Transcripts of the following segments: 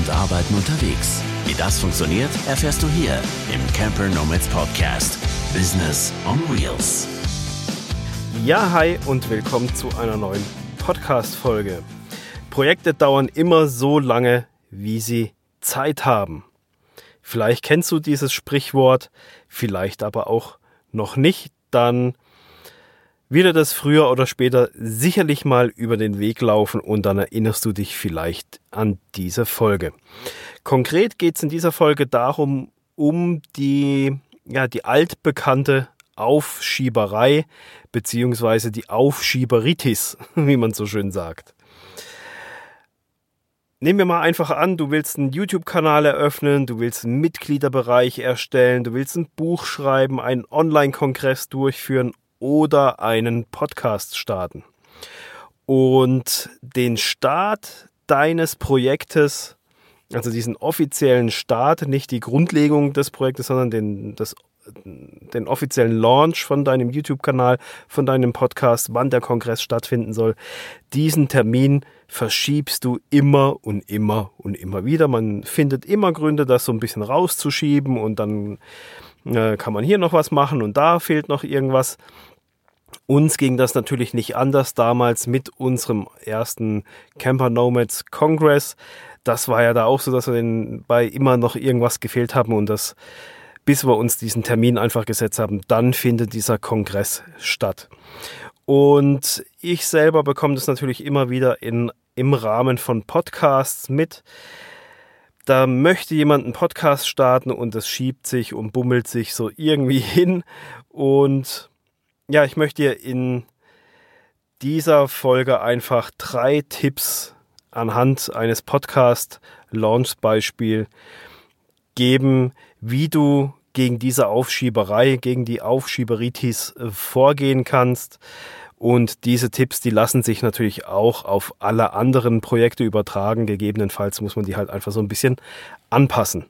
und Arbeiten unterwegs. Wie das funktioniert, erfährst du hier im Camper Nomads Podcast. Business on Wheels. Ja, hi und willkommen zu einer neuen Podcast-Folge. Projekte dauern immer so lange, wie sie Zeit haben. Vielleicht kennst du dieses Sprichwort, vielleicht aber auch noch nicht, dann wird dir das früher oder später sicherlich mal über den Weg laufen und dann erinnerst du dich vielleicht an diese Folge. Konkret geht es in dieser Folge darum, um die, ja, die altbekannte Aufschieberei beziehungsweise die Aufschieberitis, wie man so schön sagt. Nehmen wir mal einfach an, du willst einen YouTube-Kanal eröffnen, du willst einen Mitgliederbereich erstellen, du willst ein Buch schreiben, einen Online-Kongress durchführen oder einen Podcast starten. Und den Start deines Projektes, also diesen offiziellen Start, nicht die Grundlegung des Projektes, sondern den, das den offiziellen Launch von deinem YouTube-Kanal, von deinem Podcast, wann der Kongress stattfinden soll, diesen Termin verschiebst du immer und immer und immer wieder. Man findet immer Gründe, das so ein bisschen rauszuschieben und dann äh, kann man hier noch was machen und da fehlt noch irgendwas. Uns ging das natürlich nicht anders damals mit unserem ersten Camper Nomads Congress. Das war ja da auch so, dass wir bei immer noch irgendwas gefehlt haben und das bis wir uns diesen Termin einfach gesetzt haben, dann findet dieser Kongress statt. Und ich selber bekomme das natürlich immer wieder in, im Rahmen von Podcasts mit. Da möchte jemand einen Podcast starten und es schiebt sich und bummelt sich so irgendwie hin. Und ja, ich möchte dir in dieser Folge einfach drei Tipps anhand eines Podcast-Launch-Beispiel geben, wie du gegen diese Aufschieberei, gegen die Aufschieberitis vorgehen kannst. Und diese Tipps, die lassen sich natürlich auch auf alle anderen Projekte übertragen. Gegebenenfalls muss man die halt einfach so ein bisschen anpassen.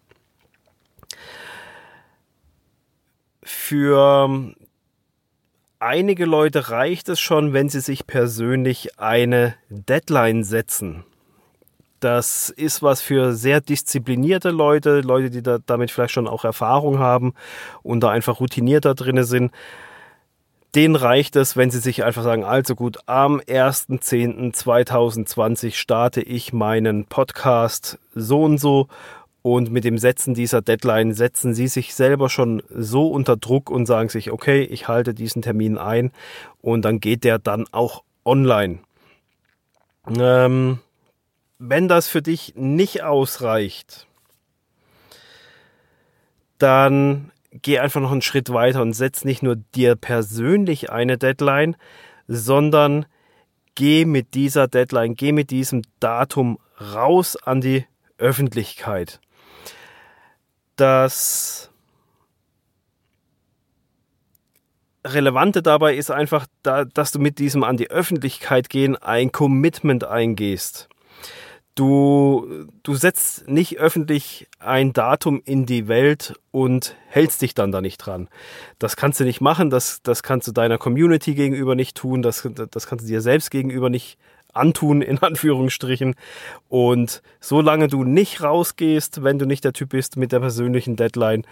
Für einige Leute reicht es schon, wenn sie sich persönlich eine Deadline setzen. Das ist was für sehr disziplinierte Leute, Leute, die da, damit vielleicht schon auch Erfahrung haben und da einfach routinierter drin sind. Denen reicht es, wenn sie sich einfach sagen, also gut, am 1.10.2020 starte ich meinen Podcast so und so und mit dem Setzen dieser Deadline setzen sie sich selber schon so unter Druck und sagen sich, okay, ich halte diesen Termin ein und dann geht der dann auch online. Ähm, wenn das für dich nicht ausreicht, dann geh einfach noch einen Schritt weiter und setz nicht nur dir persönlich eine Deadline, sondern geh mit dieser Deadline, geh mit diesem Datum raus an die Öffentlichkeit. Das Relevante dabei ist einfach, dass du mit diesem an die Öffentlichkeit gehen ein Commitment eingehst. Du, du setzt nicht öffentlich ein Datum in die Welt und hältst dich dann da nicht dran. Das kannst du nicht machen, das, das kannst du deiner Community gegenüber nicht tun, das, das kannst du dir selbst gegenüber nicht antun, in Anführungsstrichen. Und solange du nicht rausgehst, wenn du nicht der Typ bist mit der persönlichen Deadline,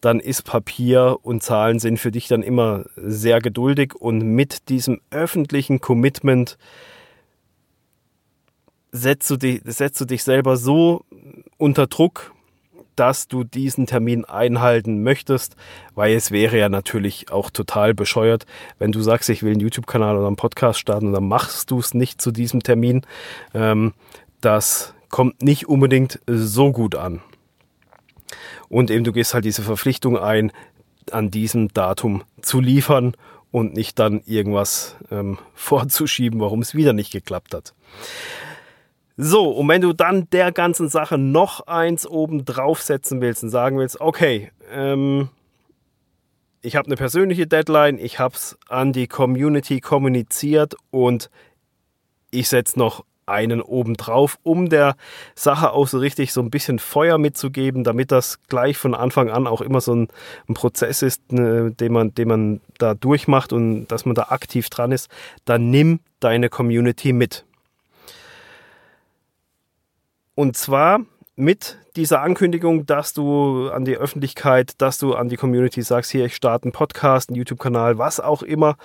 dann ist Papier und Zahlen sind für dich dann immer sehr geduldig und mit diesem öffentlichen Commitment setzt du, dich, setzt du dich selber so unter Druck, dass du diesen Termin einhalten möchtest, weil es wäre ja natürlich auch total bescheuert, wenn du sagst, ich will einen YouTube-Kanal oder einen Podcast starten und dann machst du es nicht zu diesem Termin. Ähm, das kommt nicht unbedingt so gut an. Und eben du gehst halt diese Verpflichtung ein, an diesem Datum zu liefern und nicht dann irgendwas ähm, vorzuschieben, warum es wieder nicht geklappt hat. So, und wenn du dann der ganzen Sache noch eins oben draufsetzen willst und sagen willst, okay, ähm, ich habe eine persönliche Deadline, ich habe es an die Community kommuniziert und ich setze noch einen oben drauf, um der Sache auch so richtig so ein bisschen Feuer mitzugeben, damit das gleich von Anfang an auch immer so ein, ein Prozess ist, ne, den, man, den man da durchmacht und dass man da aktiv dran ist, dann nimm deine Community mit. Und zwar mit dieser Ankündigung, dass du an die Öffentlichkeit, dass du an die Community sagst, hier, ich starte einen Podcast, einen YouTube-Kanal, was auch immer,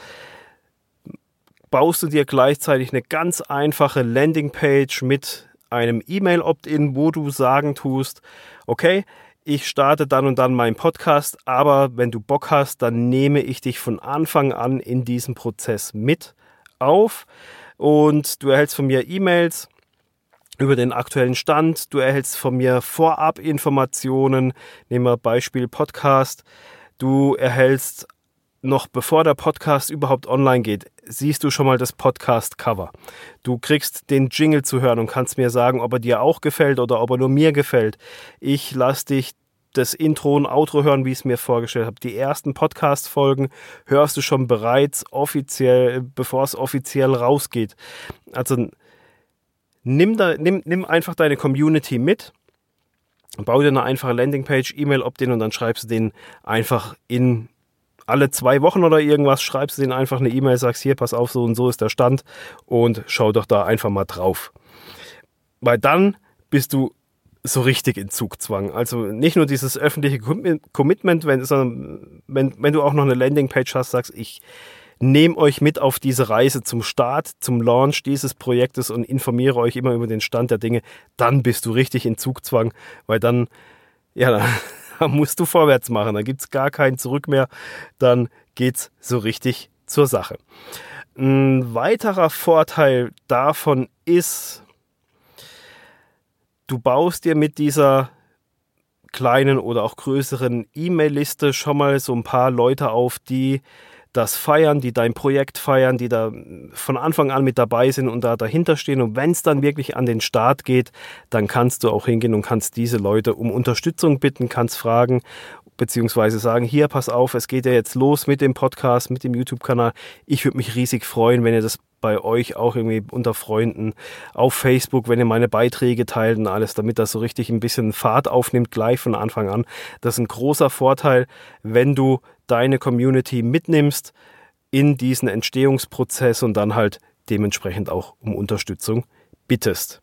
baust du dir gleichzeitig eine ganz einfache Landingpage mit einem E-Mail-Opt-in, wo du sagen tust, okay, ich starte dann und dann meinen Podcast, aber wenn du Bock hast, dann nehme ich dich von Anfang an in diesem Prozess mit auf und du erhältst von mir E-Mails über den aktuellen Stand, du erhältst von mir vorab Informationen, nehmen wir Beispiel Podcast, du erhältst noch bevor der Podcast überhaupt online geht, siehst du schon mal das Podcast-Cover. Du kriegst den Jingle zu hören und kannst mir sagen, ob er dir auch gefällt oder ob er nur mir gefällt. Ich lasse dich das Intro und Outro hören, wie ich es mir vorgestellt habe. Die ersten Podcast-Folgen hörst du schon bereits offiziell, bevor es offiziell rausgeht. Also nimm, da, nimm, nimm einfach deine Community mit, bau dir eine einfache Landingpage, E-Mail opt-in und dann schreibst du den einfach in alle zwei Wochen oder irgendwas schreibst du denen einfach eine E-Mail, sagst hier, pass auf, so und so ist der Stand und schau doch da einfach mal drauf. Weil dann bist du so richtig in Zugzwang. Also nicht nur dieses öffentliche Commitment, wenn, sondern wenn, wenn du auch noch eine Landingpage hast, sagst, ich nehme euch mit auf diese Reise zum Start, zum Launch dieses Projektes und informiere euch immer über den Stand der Dinge, dann bist du richtig in Zugzwang, weil dann, ja, da musst du vorwärts machen. Da gibt es gar kein Zurück mehr. Dann geht es so richtig zur Sache. Ein weiterer Vorteil davon ist, du baust dir mit dieser kleinen oder auch größeren E-Mail-Liste schon mal so ein paar Leute auf, die das feiern, die dein Projekt feiern, die da von Anfang an mit dabei sind und da dahinter stehen. Und wenn es dann wirklich an den Start geht, dann kannst du auch hingehen und kannst diese Leute um Unterstützung bitten, kannst fragen, beziehungsweise sagen, hier, pass auf, es geht ja jetzt los mit dem Podcast, mit dem YouTube-Kanal. Ich würde mich riesig freuen, wenn ihr das bei euch auch irgendwie unter Freunden auf Facebook, wenn ihr meine Beiträge teilt und alles, damit das so richtig ein bisschen Fahrt aufnimmt, gleich von Anfang an. Das ist ein großer Vorteil, wenn du deine Community mitnimmst in diesen Entstehungsprozess und dann halt dementsprechend auch um Unterstützung bittest.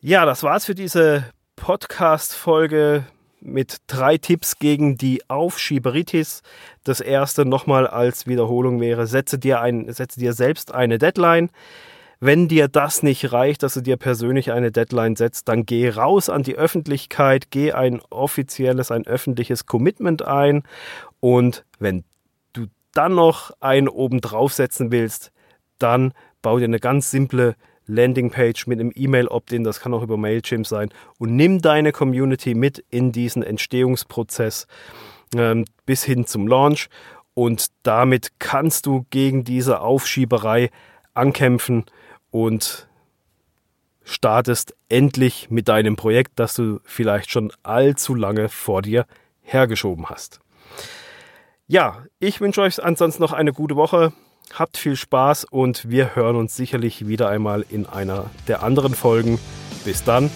Ja, das war's für diese Podcast-Folge mit drei Tipps gegen die Aufschieberitis. Das erste nochmal als Wiederholung wäre, setze dir, ein, setze dir selbst eine Deadline. Wenn dir das nicht reicht, dass du dir persönlich eine Deadline setzt, dann geh raus an die Öffentlichkeit, geh ein offizielles, ein öffentliches Commitment ein und wenn du dann noch einen oben draufsetzen willst, dann bau dir eine ganz simple Landingpage mit einem E-Mail-Opt-in, das kann auch über Mailchimp sein, und nimm deine Community mit in diesen Entstehungsprozess ähm, bis hin zum Launch. Und damit kannst du gegen diese Aufschieberei ankämpfen und startest endlich mit deinem Projekt, das du vielleicht schon allzu lange vor dir hergeschoben hast. Ja, ich wünsche euch ansonsten noch eine gute Woche. Habt viel Spaß und wir hören uns sicherlich wieder einmal in einer der anderen Folgen. Bis dann,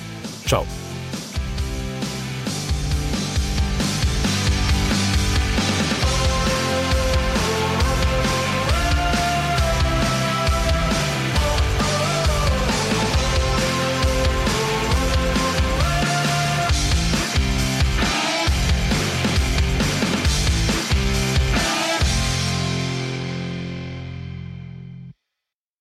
ciao.